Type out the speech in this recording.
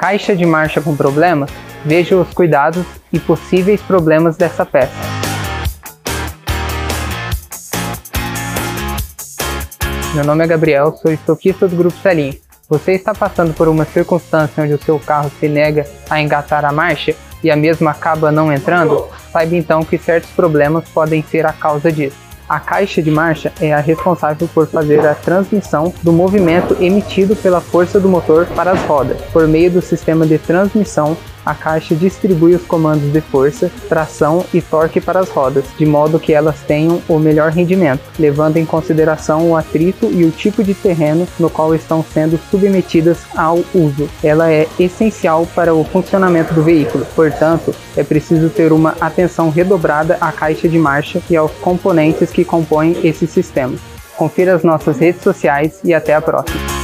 Caixa de marcha com problemas? Veja os cuidados e possíveis problemas dessa peça. Meu nome é Gabriel, sou estoquista do Grupo Salim. Você está passando por uma circunstância onde o seu carro se nega a engatar a marcha e a mesma acaba não entrando? Saiba então que certos problemas podem ser a causa disso. A caixa de marcha é a responsável por fazer a transmissão do movimento emitido pela força do motor para as rodas. Por meio do sistema de transmissão, a caixa distribui os comandos de força, tração e torque para as rodas, de modo que elas tenham o melhor rendimento, levando em consideração o atrito e o tipo de terreno no qual estão sendo submetidas ao uso. Ela é essencial para o funcionamento do veículo, portanto, é preciso ter uma atenção redobrada à caixa de marcha e aos componentes que compõem esse sistema. Confira as nossas redes sociais e até a próxima.